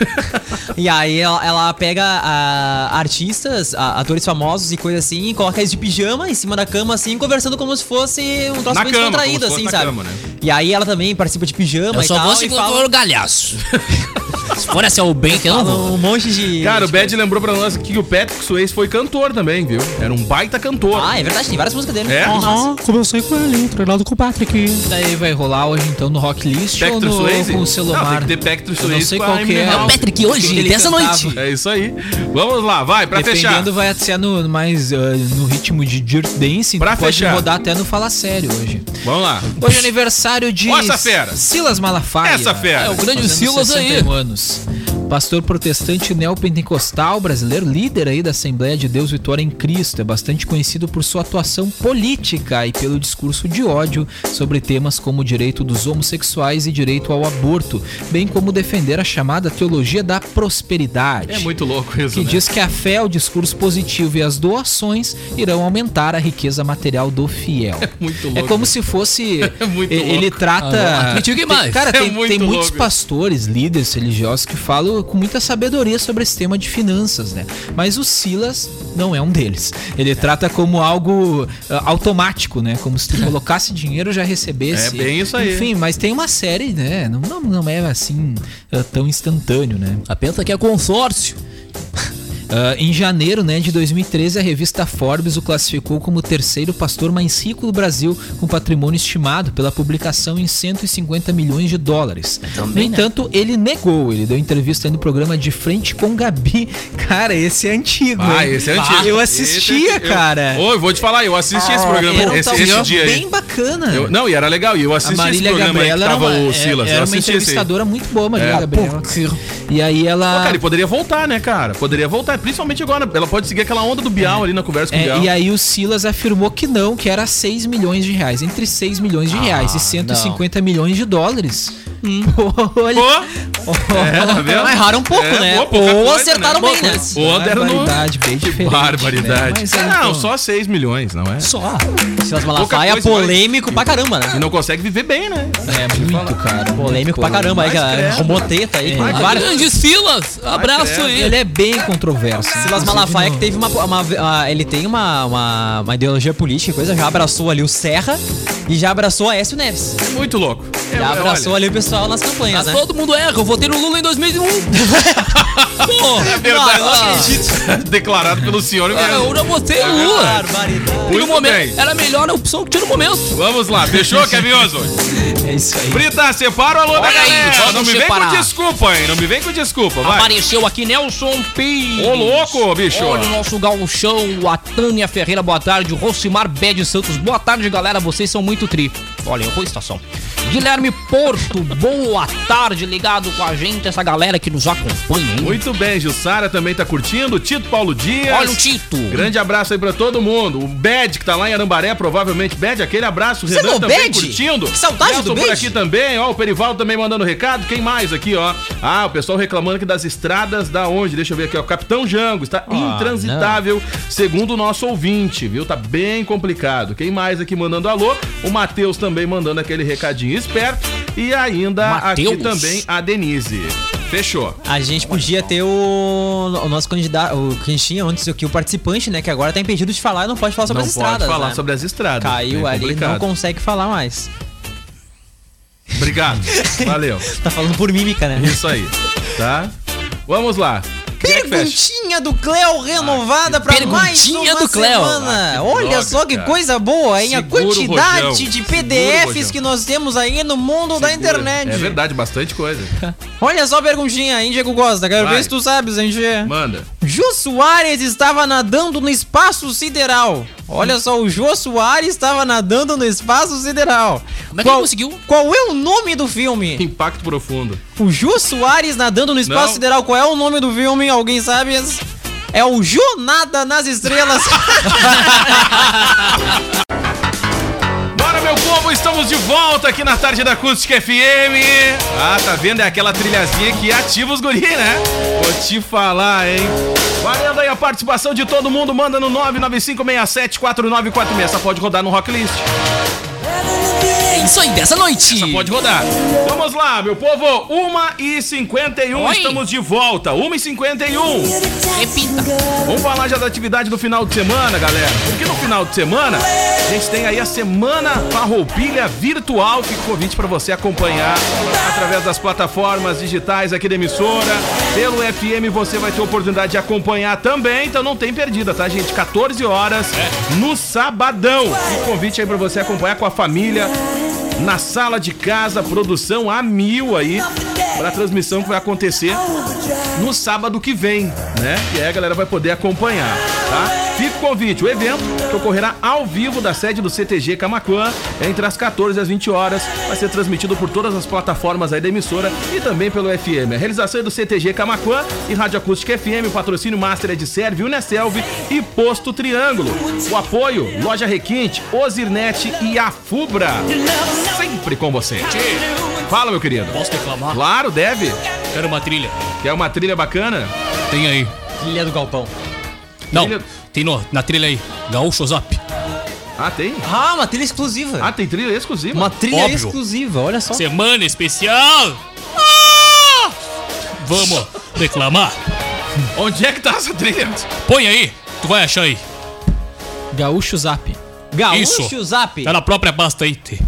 E aí ela, ela pega ah, artistas, ah, atores famosos e coisa assim, e coloca eles de pijama em cima da cama, assim, conversando como se fosse um troço Na bem cama, descontraído, assim, sabe? cama, né? E aí ela também participa de pijama Eu e só tal. vou e se fala, for o galhaço. (laughs) se for essa o bem que eu não vou. um monte de... Cara, o Bad lembrou pra nós que o Patrick Swayze foi cantor também, viu? Era um baita cantor. Ah, é verdade, tem várias músicas dele. É? Aham, comecei com ele, treinado com o Patrick. Daí vai rolar hoje então no Rock List ou no, Swayze? com o Não, Selomar? tem que ter não Swayze sei qual que é. É o. Patrick hoje, dessa noite. É isso aí. Vamos lá, vai, pra fechar. Dependendo, vai ser no, mais ah, no ritmo de Dirt Dancing. Pra pode fechar. rodar até no Fala Sério hoje. Vamos lá. Hoje é aniversário de Ó essa fera. Silas Malafaia. Essa fera. É o grande Silas aí. 61 anos. Pastor protestante neopentecostal brasileiro, líder aí da Assembleia de Deus Vitória em Cristo, é bastante conhecido por sua atuação política e pelo discurso de ódio sobre temas como o direito dos homossexuais e direito ao aborto, bem como defender a chamada teologia da prosperidade. É muito louco isso, que né? diz que a fé, o discurso positivo e as doações irão aumentar a riqueza material do fiel. (laughs) É muito É louco. como se fosse. (laughs) É muito Ele louco. trata. Ah, mais. Cara, É tem, muito tem muitos louco. pastores, líderes religiosos que falam com muita sabedoria sobre esse tema de finanças, né? Mas o Silas não é um deles. Ele trata como algo ah, automático, né? Como se tu colocasse dinheiro já recebesse. É bem isso aí. Enfim, mas tem uma série, né? Não, não, não é assim ah, tão instantâneo, né? A pensa que é consórcio. Ah, em janeiro né, de 2013, a revista Forbes o classificou como o terceiro pastor mais rico do Brasil, com patrimônio estimado pela publicação em 150 milhões de dólares. no entanto, ele negou. Ele deu entrevista aí no programa De Frente com Gabi. (laughs) Cara, esse é antigo. Ah, hein? esse é antigo. Eu Esse assistia, é- eu- cara. Ô, eu vou te falar, eu assisti esse programa Era um esse, esse dia aí. bem bacana. Eu- não, e era legal. E eu assisti esse programa aí que Gabriela era tava uma, o Silas. era eu uma esse aí. entrevistadora muito boa, Marília É. Gabriela. E aí ela... Pô, cara, e poderia voltar, né, cara? Poderia voltar, principalmente agora. Ela pode seguir aquela onda do Bial ali na conversa com o É, Bial. e aí o Silas afirmou que não, que era 6 milhões de reais. Entre 6 milhões de reais e 150 milhões de dólares. Pô, olha. Pô, é, tá vendo? Mas erraram um pouco, É, né? pô, Ou coisa, acertaram né? bem, né? O onda era no... Barbaridade, bem Que diferente. barbaridade. né? Mas é, não, então, só 6 milhões, não é? Só. Silas Malafaia, coisa, polêmico pra caramba, né? E não consegue viver bem, né? É muito, cara. Polêmico pra caramba aí, Mas credo. Arrumou teta aí. É. Vários- Grande Silas, abraço aí. Ele é bem controverso. Silas Malafaia que teve uma, ele tem uma, ideologia política e coisa, já abraçou ali o Serra e já abraçou a Écio Neves. Muito louco. É, Já abraçou olha, ali o pessoal nas campanhas, Mas né? todo mundo erra, eu votei no Lula em 2001. (laughs) Pô, É verdade. Não, acredito. (laughs) Declarado pelo senhor Ah, eu mesmo. não votei no Lula. Barbaridade. E Muito momento, bem. era a melhor opção que tinha no momento. Vamos lá, fechou, Kevin Oswald? É isso aí. Brita, separa o alô da aí, galera. Não me vem separar. com desculpa, hein? Não me vem com desculpa, vai. Apareceu aqui Nelson Pires. Ô, louco, bicho. Olha o nosso gauchão, a Tânia Ferreira, boa tarde. O Rosimar Bede Santos, boa tarde, galera. Vocês são muito tri. Olha, errou a estação. Guilherme Porto, boa tarde, ligado com a gente, essa galera que nos acompanha, hein? Muito bem, Jussara também tá curtindo. Tito Paulo Dias. Olha o Tito. Grande abraço aí pra todo mundo. O Bad, que tá lá em Arambaré, provavelmente. Bad, aquele abraço. O Você Renan também Bad? curtindo. Que saudade Nelson por aqui também. Ó, o Perivaldo também mandando recado. Quem mais aqui, ó? Ah, o pessoal reclamando aqui das estradas da onde? Deixa eu ver aqui, ó. Capitão Jango. Está intransitável, segundo o nosso ouvinte, viu? Tá bem complicado. Quem mais aqui mandando alô? O Matheus também mandando aquele recadinho esperto. E ainda aqui Mateus. também a Denise. Fechou. A gente podia ter o, o nosso candidato, o que a gente tinha antes aqui, o participante, né? Que agora tá impedido de falar e não pode falar sobre não as pode estradas. falar né? sobre as estradas. Caiu ali, complicado. não consegue falar mais. Obrigado. Valeu. (laughs) Tá falando por mímica, né? Isso aí. Tá? Vamos lá. É? Perguntinha do Cleo renovada pra mais Perguntinha uma do Cleo. semana. Ah, Olha droga, só que cara. coisa boa, hein? Segura a quantidade rojão. de PDFs que nós temos aí no mundo da internet. É verdade, bastante coisa. Olha só a perguntinha, hein, Diego Costa? Quero Vai. ver se tu sabes, hein, Gê? Manda. Jô Soares estava nadando no espaço sideral. Olha só, o Jô Soares estava nadando no espaço sideral. Como é que ele conseguiu? Qual é o nome do filme? Impacto profundo. O Jô Soares nadando no espaço Não. sideral. Qual é o nome do filme? Alguém sabe? É o Jornada nas Estrelas. (laughs) Meu povo, estamos de volta aqui na tarde da Acústica FM. Ah, tá vendo? É aquela trilhazinha que ativa os guri, né? Vou te falar, hein? Valendo aí a participação de todo mundo, manda no 995674946. Essa pode rodar no Rocklist. É isso aí, dessa noite. Essa pode rodar. Vamos lá, meu povo. 1h51, Oi. estamos de volta. 1h51. Repita. Vamos falar já da atividade do final de semana, galera. Porque no final de semana a gente tem aí a Semana Farroupilha Virtual. Fica o convite para você acompanhar através das plataformas digitais aqui da emissora. Pelo FM você vai ter a oportunidade de acompanhar também. Então não tem perdida, tá, gente? 14 horas no sabadão. O convite aí para você acompanhar com a família na sala de casa, produção a mil aí, para a transmissão que vai acontecer no sábado que vem, né? E aí a galera vai poder acompanhar, tá? Fica o convite, o evento que ocorrerá ao vivo da sede do CTG Camacuã, entre as 14 e as 20 horas, vai ser transmitido por todas as plataformas aí da emissora e também pelo FM. A realização é do CTG Camacuã e Rádio Acústica FM, o patrocínio Master é de Serve, Uneselv e Posto Triângulo. O apoio, Loja Requinte, Ozirnet e a Fubra. Sempre com você. Fala, meu querido. Posso reclamar? Claro, deve. Quero uma trilha. Quer uma trilha bacana? Tem aí. Trilha do Galpão. Não, Trilha- tem no, na trilha aí. Gaúcho Zap. Ah, tem? Ah, uma trilha exclusiva. Ah, tem trilha exclusiva? uma trilha óbvio. exclusiva, olha só. Semana especial. Ah! Vamos reclamar. (laughs) Onde é que tá essa trilha? Põe aí. Tu vai achar aí. Gaúcho Zap. Gaúcho Isso. Zap. Tá na própria pasta aí, T.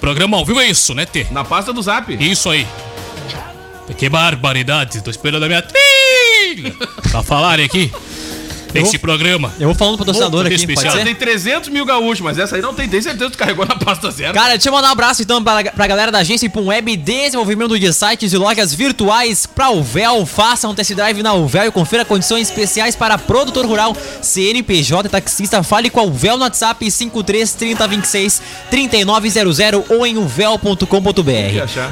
Programa ao vivo é isso, né, T? Na pasta do zap. Isso aí. Que barbaridade. Tô esperando a minha trilha. pra falarem aqui. Nesse programa. Eu vou falando pro patrocinador aqui, pode especial. ser? Tem 300 mil gaúchos, mas essa aí não tem. Tem certeza que tu carregou na pasta zero. Cara, deixa eu mandar um abraço então pra, pra galera da agência Ipum Web Desenvolvimento de sites e lojas virtuais pra Uvel. Faça um test drive na Uvel e confira condições especiais para produtor rural, CNPJ e taxista. Fale com a Uvel no WhatsApp 53 30 26 3900 ou em uvel.com.br.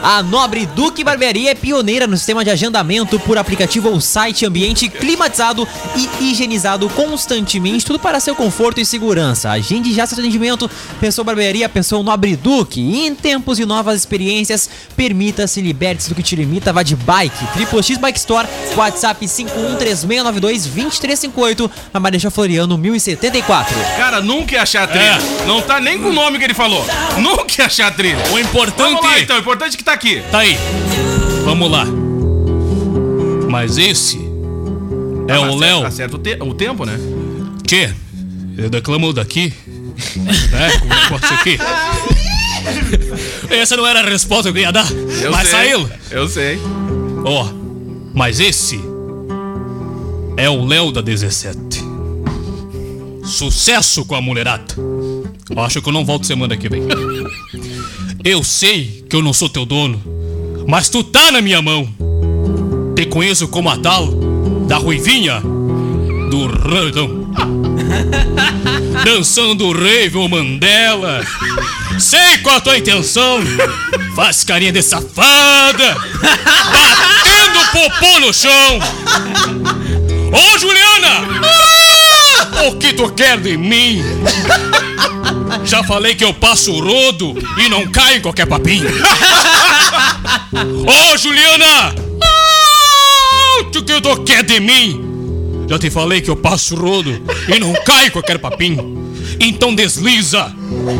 A Nobre Duque Barbearia é pioneira no sistema de agendamento por aplicativo ou site ambiente climatizado e higienizado constantemente, tudo para seu conforto e segurança. Agende já seu atendimento, Pessoa Barbearia, Pessoa Nobre Duque. E em tempos de novas experiências, permita-se, liberte-se do que te limita, vá de bike. Triple X Bike Store, WhatsApp 5136922358, na Marechal Floriano 1074. Cara, nunca ia achar a trilha. É. Não tá nem com o nome que ele falou. Nunca ia achar a trilha. O Vamos importante. lá então, o importante é que tá aqui. Tá aí. Vamos lá. Mas esse é o Léo. Tá certo o, te- o tempo, né? Tchê, eu declamo daqui. (laughs) né? Com o negócio aqui. Essa não era a resposta que eu ia dar. Eu mas sei. saiu. Eu sei. Ó, mas esse é o Léo da 17. Sucesso com a mulherada. Acho que eu não volto semana que vem. Eu sei que eu não sou teu dono, mas tu tá na minha mão. Te conheço como a tal da Ruivinha do Randão. Dançando o rave ou Mandela. Sei qual a tua intenção. Faz carinha de safada. Batendo popô no chão. Ô, Juliana! O que tu quer de mim? Já falei que eu passo rodo e não caio em qualquer papinho. Ô, Juliana! Ah, O que quer de mim? Já te falei que eu passo rodo e não caio em qualquer papinho. Então desliza,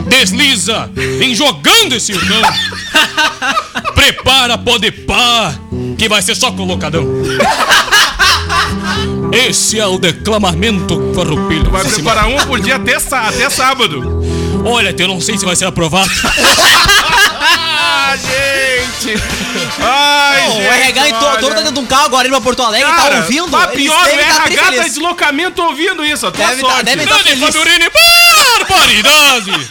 desliza, em jogando esse irmão. (laughs) Prepara, pode pá, que vai ser só colocadão. Esse é o declamamento farroupilho. Vai preparar um por dia até, até sábado. Olha, eu não sei se vai ser aprovado. (laughs) Gente! (laughs) Ai, Pô, gente! o RH olha. todo tá dentro de um carro agora indo pra Porto Alegre, Cara, tá ouvindo? Tá pior, o tá RH tá em deslocamento ouvindo isso, a tua Deve tá- sorte. tá Grande feliz. Fabiorini, barbaridade! (laughs)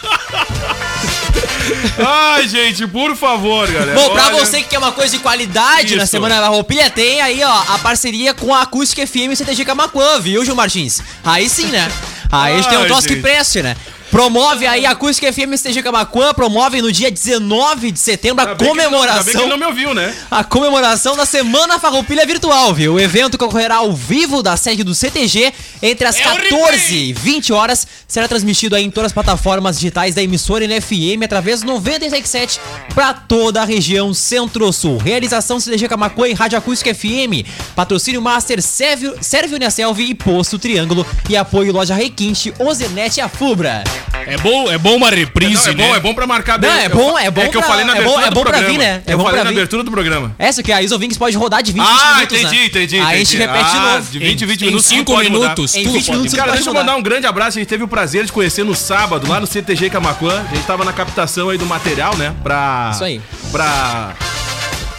Ai, gente, por favor, galera. Bom, pra olha- você que quer uma coisa de qualidade na Isso. Semana da Roupilha, tem aí, ó, a parceria com a Acústica FM e CTG Camacuã, viu, Gil Martins? Aí sim, né? Aí a gente tem um troço que gente. preste, né? Promove aí a Acústica FM e CTG Camacuã, promove no dia 19 de setembro a bem que ele não- que comemoração... ele não me ouviu, né? A comemoração da Semana Farroupilha Virtual, viu? O evento que ocorrerá ao vivo da sede do CTG entre as 14 e 20 horas. Será transmitido aí em todas as plataformas digitais da emissora NFM através do 96.7 para toda a região Centro-Sul. Realização CTG Camacuã e Rádio Acústica FM. Patrocínio Master Sérvio, Sérvio Uniaselv e Posto Triângulo. E apoio Loja Requinte, Ozenete e a Fubra. É bom, é bom uma reprise, Não, é né? bom, é bom pra marcar Não, é eu bom, é bom É que eu pra- falei na é abertura bom- é do bom pra programa. vir, né? É eu bom falei pra na vir. abertura do programa. Essa que a Iso Vinks pode rodar de 20 Ah, minutos, entendi, né? entendi, Aí a gente entendi. repete de Ah, novo. De 20 em 20 Em minutos. tudo cinco pode mudar. minutos, Em tudo 20 pode. minutos Cara, deixa eu mandar um grande abraço. A gente teve o prazer de conhecer no sábado, lá no CTG Camacuã. A gente tava na captação aí do material, né? Pra. Isso aí. Pra.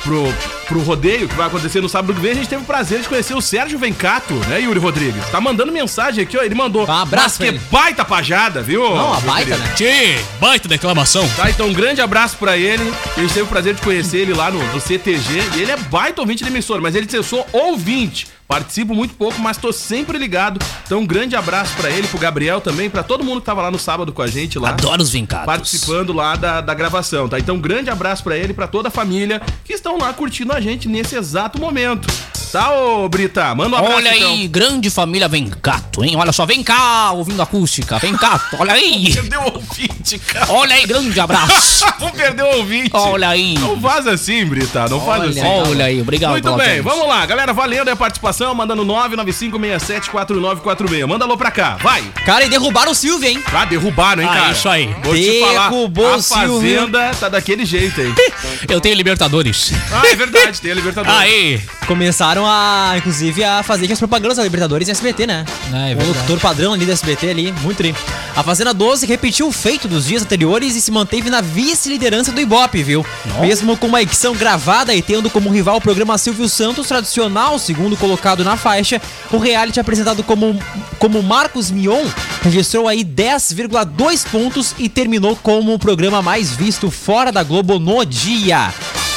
Pro, pro rodeio que vai acontecer no sábado que vem. A gente teve o prazer de conhecer o Sérgio Vencato, né, Yuri Rodrigues? Tá mandando mensagem aqui, ó. Ele mandou. Um abraço que ele. baita pajada, viu? Não, a meu baita, querido? né? Tchê, baita declamação. Tá, então um grande abraço pra ele. A gente teve o prazer de conhecer ele lá no, no CTG. E ele é baita ouvinte da emissora, mas ele disse: Eu sou ouvinte. Participo muito pouco, mas tô sempre ligado. Então um grande abraço pra ele, pro Gabriel também, pra todo mundo que tava lá no sábado com a gente lá. Adoro os vincados. Participando lá da, da gravação, tá? Então, um grande abraço pra ele e pra toda a família que estão lá curtindo a gente nesse exato momento. Tá, ô Brita? Manda um abraço Olha então. aí, grande família Vencato, hein? Olha só, vem cá, ouvindo acústica. Vem cá, olha aí. (laughs) Perdeu o ouvinte, cara. Olha aí, grande abraço. (laughs) Vamos perder o ouvinte. Olha aí. Não faz assim, Brita. Não faz assim. Olha aí, obrigado Muito bem, audiência. vamos lá, galera. Valendo a participação, mandando 995674946. Manda alô pra cá, vai. Cara, e derrubaram o Silvio, hein? Ah, derrubaram, hein, Ah, cara? isso aí. Vou te falar, Derrubou a. Fazenda tá daquele jeito aí. (laughs) Eu tenho Libertadores. Ah, é verdade, tem a Libertadores. Aí. Começaram a, inclusive, a fazer as propagandas da Libertadores em SBT, né? Ah, é o locutor padrão ali da SBT ali, muito tri. A Fazenda 12 repetiu o feito dos dias anteriores e se manteve na vice-liderança do Ibope, viu? Mesmo com uma edição gravada e tendo como rival o programa Silvio Santos, tradicional, segundo colocado na faixa, o reality apresentado como, como Marcos Mion registrou aí 10,2 pontos e terminou como o programa mais visto fora da Globo no dia.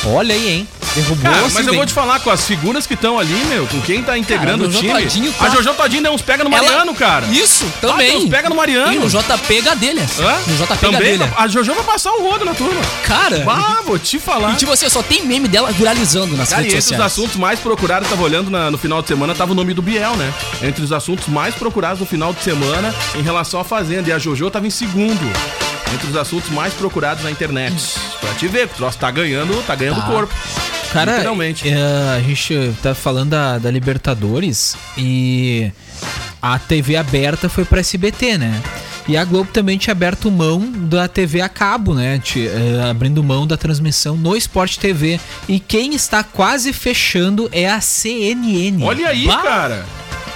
Olha aí, hein? Derrubou Cara, mas eu vou te falar com as figuras que estão ali, meu, com quem tá integrando Cara, o time. Todinho tá- A Jojo Todinho deu uns pega no Ela- Mariano, cara. Isso, Ah, também. Deus pega no Mariano. E no JP Gadelha. Hã? No JP Também, Gadelha. a Jojo vai passar o rodo na turma. Cara, Ah, vou te falar. e tipo assim, só tem meme dela viralizando nas Cara, e redes entre os sociais. assuntos mais procurados, tava olhando na- no final de semana, tava o nome do Biel, né? Entre os assuntos mais procurados no final de semana em relação à Fazenda. E a Jojo tava em segundo. Entre os assuntos mais procurados na internet. Pra te ver, o troço tá ganhando, tá ganhando Tá. corpo. Cara, Literalmente. é, a gente tá falando da, da Libertadores e a TV aberta foi pra SBT, né? E a Globo também tinha aberto mão da TV a cabo, né? Ti- é, abrindo mão da transmissão no Sport TV. E quem está quase fechando é a CNN. Olha aí, Bah! cara.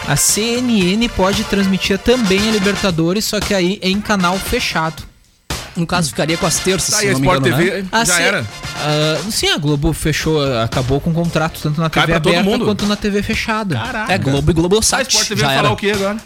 A CNN pode transmitir também a Libertadores, só que aí em canal fechado. No caso, ficaria com as terças, Tá se a não me Sport engano, TV né? Já C- era. Ah, sim, a Globo fechou, acabou com o contrato tanto na Cai TV pra todo aberta mundo. quanto na TV fechada. Caraca. É Globo e Globo A Sat. Sport TV já vai era. falar o quê agora?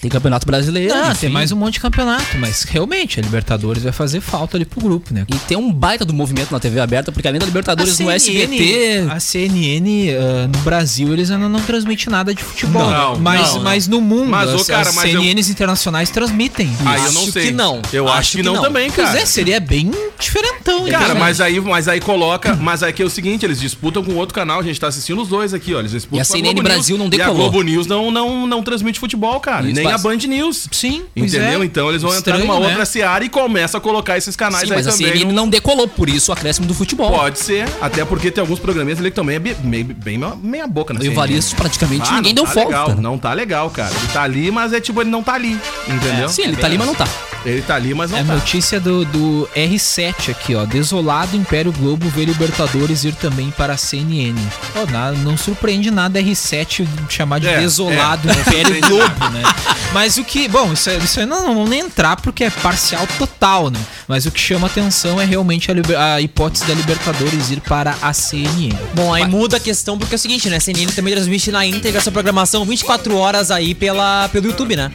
Tem campeonato brasileiro. Ah, enfim. tem mais um monte de campeonato, mas realmente a Libertadores vai fazer falta ali pro grupo, né? E tem um baita do movimento na TV aberta, porque além da Libertadores no SBT. a CNN ah, no Brasil eles ainda não transmitem nada de futebol. Não, mas, não, mas no mundo, Mas, ô, as, cara, as mas eu- CNNs internacionais transmitem. Aí eu não Acho sei. que não. Eu acho, Acho que, que não, não. também, Pois cara. é, seria bem diferentão. hein, Cara, cara? mas aí, mas aí coloca. Mas aí que é o seguinte, eles disputam com outro canal, a gente tá assistindo os dois aqui, ó. Eles disputam E a CNN Globo Brasil News, não E a decolou. Globo News não, não, não transmite futebol, cara. Isso nem. A Band News. Sim, Entendeu? é. Então eles vão entrar Estranho, numa né? outra seara e começa a colocar esses canais Sim, aí mas a também. CNN no- não decolou, por isso o acréscimo do futebol. Pode ser, até porque tem alguns programas ali que também é bem, bem, bem meia boca na E o Varisto praticamente Ah, ninguém deu tá falta. Legal, não tá legal, cara. Ele tá ali, mas é tipo, ele não tá ali. Entendeu? Sim, ele tá ali, mas não tá. Ele tá ali, mas não É tá. notícia do, do R7 aqui, ó. Desolado Império Globo vê Libertadores ir também para a CNN. Pô, nada, não surpreende nada R7 chamar de É, desolado é, não Império Globo, né? Mas o que. Bom, isso, aí- isso aí não, não vamos nem entrar porque é parcial total, né? Mas o que chama atenção é realmente a, a hipótese da Libertadores ir para a CNN. Bom, aí muda a questão porque é o seguinte, né? A CNN também transmite na íntegra sua programação 24 horas aí pela, pelo YouTube, né?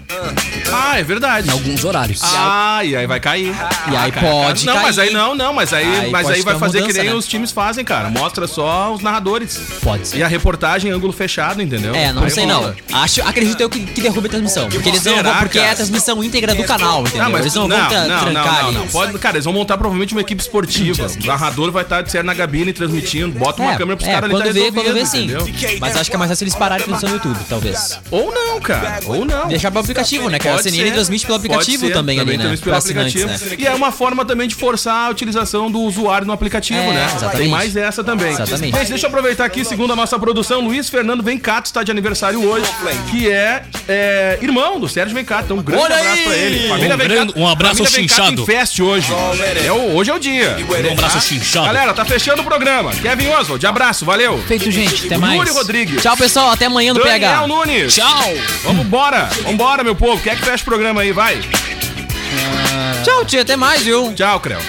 Ah, é verdade. Em alguns horários. Ah, e aí vai cair. E aí Ah, cara, pode Não, cair. mas aí não, não, mas aí, Aí mas aí vai fazer mudança, que nem né? os times fazem, cara. Mostra só os narradores. Pode ser. E a reportagem em ângulo fechado, entendeu? É, não Aí sei rola. não. Acho, acredito eu que, que derrube a transmissão. Porque eles não Será, vão, porque é cara? a transmissão íntegra do canal, entendeu? Ah, mas eles não, não, vão tra- não, trancar não, não, não. Pode, cara, eles vão montar provavelmente uma equipe esportiva. O narrador vai estar de ser na cabine transmitindo, bota uma É, câmera pros é, caras ali quando tá vê, quando vê sim. Mas acho que é mais fácil eles pararem transmissão no YouTube, talvez. Ou não, cara. Ou não. Deixar pelo aplicativo, né? Que a CNN transmite pelo aplicativo ser, também, né? pelo aplicativo. né? E é uma forma também de forçar a utilização do usuário no aplicativo, É, né? exatamente. Tem mais essa também. Exatamente. Gente, deixa eu aproveitar aqui, segundo a nossa produção, Luiz Fernando Vencato está de aniversário hoje, que é, é, irmão do Sérgio Vencato. Então, um grande Olha abraço pra ele. Família Um grande- um abraço família Vencato chinchado. em feste hoje. É o, hoje é o dia. Um abraço chinchado. Galera, tá fechando o programa. Kevin Oswald, abraço, valeu. Feito, gente. Até mais. Yuri Rodrigues. Tchau, pessoal. Até amanhã no Daniel PH. Nunes. Tchau. Vambora, vambora, meu povo. Quer que feche o programa aí, vai. Tchau, tia. Até mais, viu? Tchau, Creu.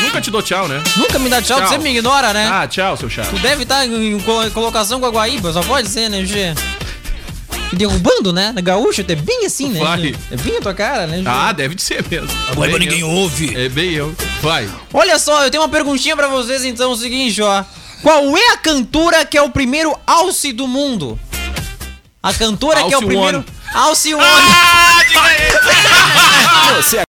Nunca te dou tchau, né? Nunca me dá tchau, Tchau. você me ignora, né? Ah, tchau, seu chato. Tu deve estar em co- colocação com a Guaíba, só pode ser, né, Gê? Derrubando, né? Na gaúcha, é bem assim, né? Vai. É bem a tua cara, né, Gê? Ah, deve de ser mesmo. Agora ninguém eu. ouve. É bem eu. Vai. Olha só, eu tenho uma perguntinha pra vocês, então, é o seguinte, ó. Qual é a cantora que é o primeiro alce do mundo? A cantora que é o Alce primeiro... One. Alce One. Ah, diga aí. (laughs) Você